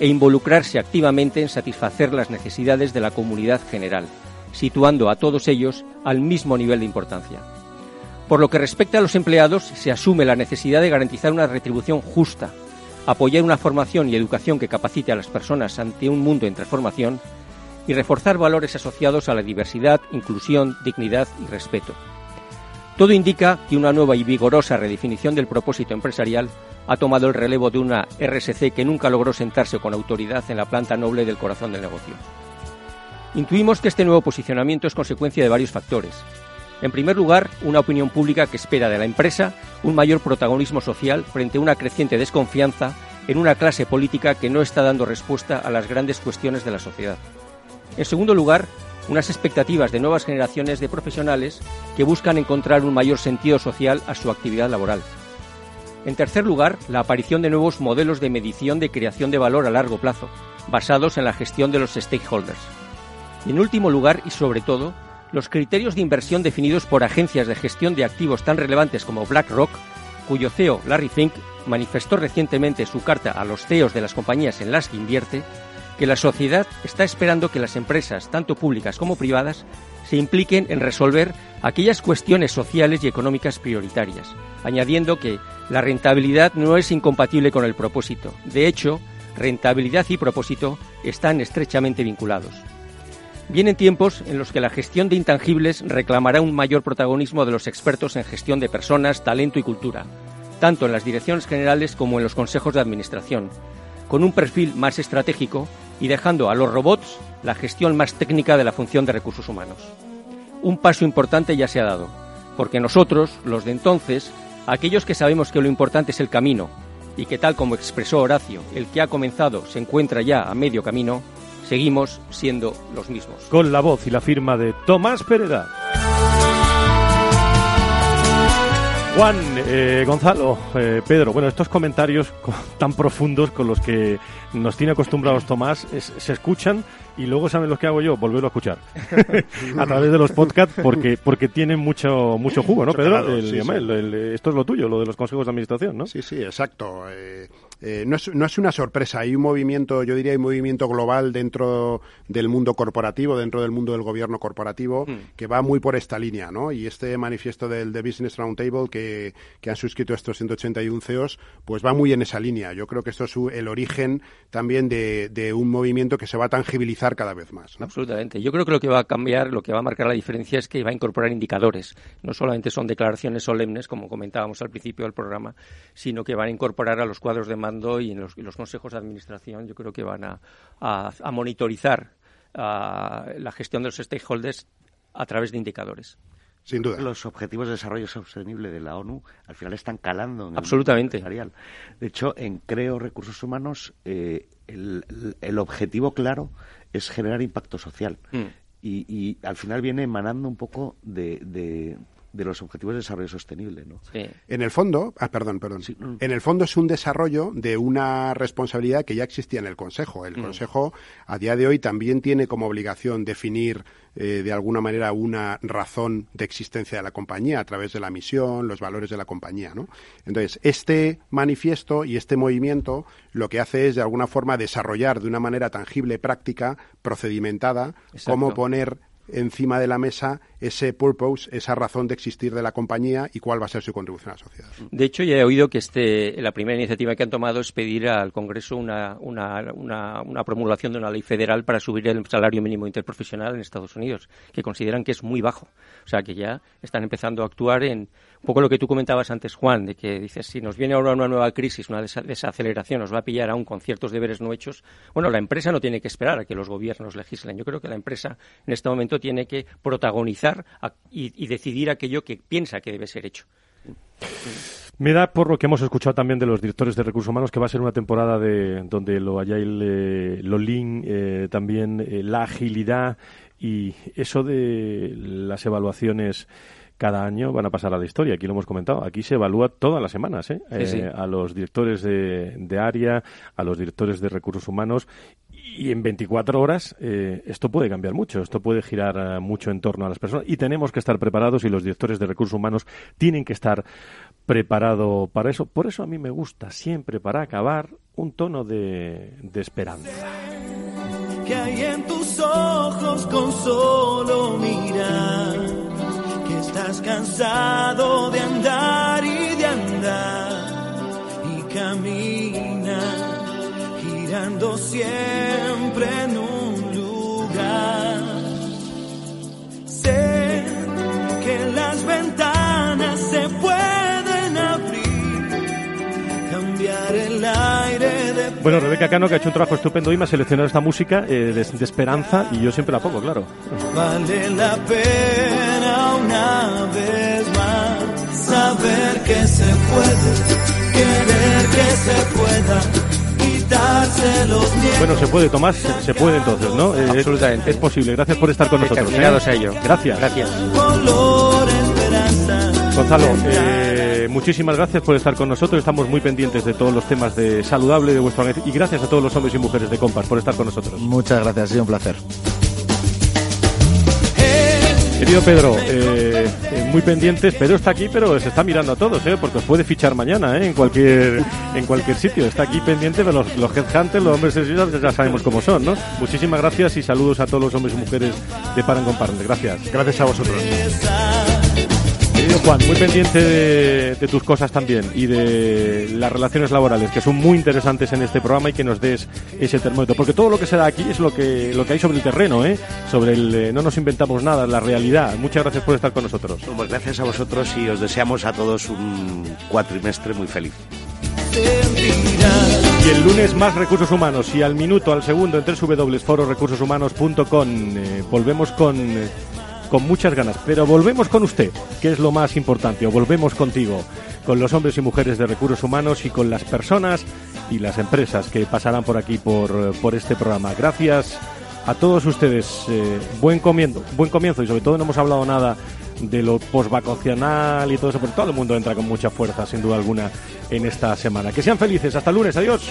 e involucrarse activamente en satisfacer las necesidades de la comunidad general, situando a todos ellos al mismo nivel de importancia. Por lo que respecta a los empleados, se asume la necesidad de garantizar una retribución justa, apoyar una formación y educación que capacite a las personas ante un mundo en transformación y reforzar valores asociados a la diversidad, inclusión, dignidad y respeto. Todo indica que una nueva y vigorosa redefinición del propósito empresarial ha tomado el relevo de una RSC que nunca logró sentarse con autoridad en la planta noble del corazón del negocio. Intuimos que este nuevo posicionamiento es consecuencia de varios factores. En primer lugar, una opinión pública que espera de la empresa un mayor protagonismo social frente a una creciente desconfianza en una clase política que no está dando respuesta a las grandes cuestiones de la sociedad. En segundo lugar, unas expectativas de nuevas generaciones de profesionales que buscan encontrar un mayor sentido social a su actividad laboral. En tercer lugar, la aparición de nuevos modelos de medición de creación de valor a largo plazo, basados en la gestión de los stakeholders. Y en último lugar, y sobre todo, los criterios de inversión definidos por agencias de gestión de activos tan relevantes como BlackRock, cuyo CEO Larry Fink manifestó recientemente su carta a los CEOs de las compañías en las que invierte, que la sociedad está esperando que las empresas, tanto públicas como privadas, se impliquen en resolver aquellas cuestiones sociales y económicas prioritarias, añadiendo que la rentabilidad no es incompatible con el propósito. De hecho, rentabilidad y propósito están estrechamente vinculados. Vienen tiempos en los que la gestión de intangibles reclamará un mayor protagonismo de los expertos en gestión de personas, talento y cultura, tanto en las direcciones generales como en los consejos de administración, con un perfil más estratégico y dejando a los robots la gestión más técnica de la función de recursos humanos. Un paso importante ya se ha dado, porque nosotros, los de entonces, aquellos que sabemos que lo importante es el camino y que tal como expresó Horacio, el que ha comenzado se encuentra ya a medio camino, seguimos siendo los mismos. Con la voz y la firma de Tomás Pereda. Juan, eh, Gonzalo, eh, Pedro, bueno, estos comentarios [LAUGHS] tan profundos con los que nos tiene acostumbrados Tomás se escuchan y luego saben lo que hago yo, volverlo a escuchar [LAUGHS] a través de los podcasts porque porque tienen mucho mucho jugo, ¿no, Pedro? esto es lo tuyo, lo de los consejos de administración, ¿no? Sí, sí, exacto. Eh, eh, no, es, no, es, una sorpresa, hay un movimiento, yo diría, un movimiento global dentro del mundo corporativo, dentro del mundo del gobierno corporativo, hmm. que va muy por esta línea, ¿no? Y este manifiesto del The Business Roundtable que, que han suscrito estos 181 CEOs, pues va muy en esa línea. Yo creo que esto es el origen también de, de un movimiento que se va a tangibilizar cada vez más. Absolutamente. Yo creo que lo que va a cambiar, lo que va a marcar la diferencia es que va a incorporar indicadores. No solamente son declaraciones solemnes, como comentábamos al principio del programa, sino que van a incorporar a los cuadros de mando y en los, consejos de administración yo creo que van a, monitorizar la gestión de los stakeholders a través de indicadores. Sin duda. Los objetivos de desarrollo sostenible de la ONU al final están calando en Absolutamente. El de hecho, en Creo Recursos Humanos, eh, el, objetivo claro es generar impacto social. Mm. Y, al final viene emanando un poco de, de los objetivos de desarrollo sostenible, ¿no? En el fondo, ah, perdón, perdón. En el fondo es un desarrollo de una responsabilidad que ya existía en el Consejo. El mm. Consejo a día de hoy también tiene como obligación definir eh, de alguna manera una razón de existencia de la compañía a través de la misión, los valores de la compañía, ¿no? Entonces, este manifiesto y este movimiento lo que hace es de alguna forma desarrollar de una manera tangible, práctica, procedimentada, cómo poner encima de la mesa ese purpose, esa razón de existir de la compañía y cuál va a ser su contribución a la sociedad. De hecho, ya he oído que este, la primera iniciativa que han tomado es pedir al Congreso una, una, una, promulgación de una ley federal para subir el salario mínimo interprofesional en Estados Unidos, que consideran que es muy bajo. O sea, que ya están empezando a actuar en un poco lo que tú comentabas antes, Juan, de que dices, si nos viene ahora una nueva crisis, una desaceleración, nos va a pillar aún con ciertos deberes no hechos, bueno, la empresa no tiene que esperar a que los gobiernos legislen. Yo creo que la empresa en este momento tiene que protagonizar y, decidir aquello que piensa que debe ser hecho. Me da por lo que hemos escuchado también de los directores de recursos humanos que va a ser una temporada de donde lo agile, eh, lo eh, también eh, la agilidad y eso de las evaluaciones cada año van a pasar a la historia. Aquí lo hemos comentado. Aquí se evalúa todas las semanas a los directores de, de, área, a los directores de recursos humanos y en 24 horas eh, esto puede cambiar mucho, esto puede girar eh, mucho en torno a las personas y tenemos que estar preparados y los directores de recursos humanos tienen que estar preparados para eso. Por eso a mí me gusta siempre, para acabar, un tono de, de esperanza. Que hay en tus ojos con solo mirar, estás cansado de andar y de andar y caminar girando siempre en un lugar. Bueno, Rebeca Cano, que ha hecho un trabajo estupendo y me ha seleccionado esta música eh, de, de, esperanza y yo siempre la pongo, claro. Vale la pena una vez más saber que se puede, querer que se pueda. Quitarse los miedos. Bueno, se puede, Tomás, se puede entonces, ¿no? Eh, Absolutamente. Es, es, posible. Gracias por estar con nosotros. ¿eh? a ello. Gracias. Gracias. Gonzalo, eh, muchísimas gracias por estar con nosotros. Estamos muy pendientes de todos los temas de saludable de vuestro y gracias a todos los hombres y mujeres de Compas por estar con nosotros. Muchas gracias, ha sido un placer. Querido Pedro, eh, eh, muy pendientes. Pedro está aquí, pero se está mirando a todos, ¿eh? porque os puede fichar mañana ¿eh? en cualquier en cualquier sitio. Está aquí pendiente de los, los headhunters, los hombres sensibles, ya sabemos cómo son. ¿no? Muchísimas gracias y saludos a todos los hombres y mujeres de Paran con Partner. Gracias. Gracias a vosotros. Querido Juan, muy pendiente de, de, tus cosas también y de las relaciones laborales, que son muy interesantes en este programa y que nos des ese termómetro. Porque todo lo que se da aquí es lo que, lo que hay sobre el terreno, ¿eh? Sobre el, eh, no nos inventamos nada, la realidad. Muchas gracias por estar con nosotros. Pues gracias a vosotros y os deseamos a todos un cuatrimestre muy feliz. Y el lunes más recursos humanos y al minuto, al segundo en www.fororecursoshumanos.com eh, volvemos con... Con muchas ganas. Pero volvemos con usted, que es lo más importante, o volvemos contigo, con los hombres y mujeres de recursos humanos y con las personas y las empresas que pasarán por aquí, por, por este programa. Gracias a todos ustedes. Eh, buen, comienzo, buen comienzo y sobre todo no hemos hablado nada de lo postvacacional y todo eso, pero todo el mundo entra con mucha fuerza, sin duda alguna, en esta semana. Que sean felices. Hasta lunes. Adiós.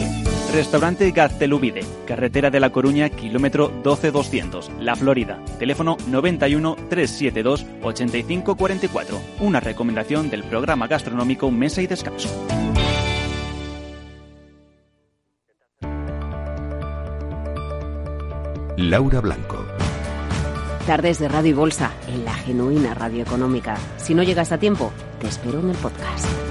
Restaurante Gaztelubide, carretera de La Coruña, kilómetro 12200, La Florida. Teléfono 91 372 8544. Una recomendación del programa gastronómico Mesa y Descanso. Laura Blanco. Tardes de Radio y Bolsa, en la genuina radio económica. Si no llegas a tiempo, te espero en el podcast.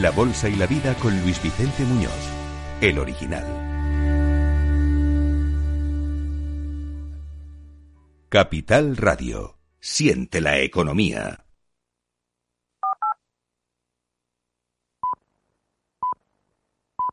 la bolsa y la vida con Luis Vicente Muñoz, el original. Capital Radio. Siente la economía.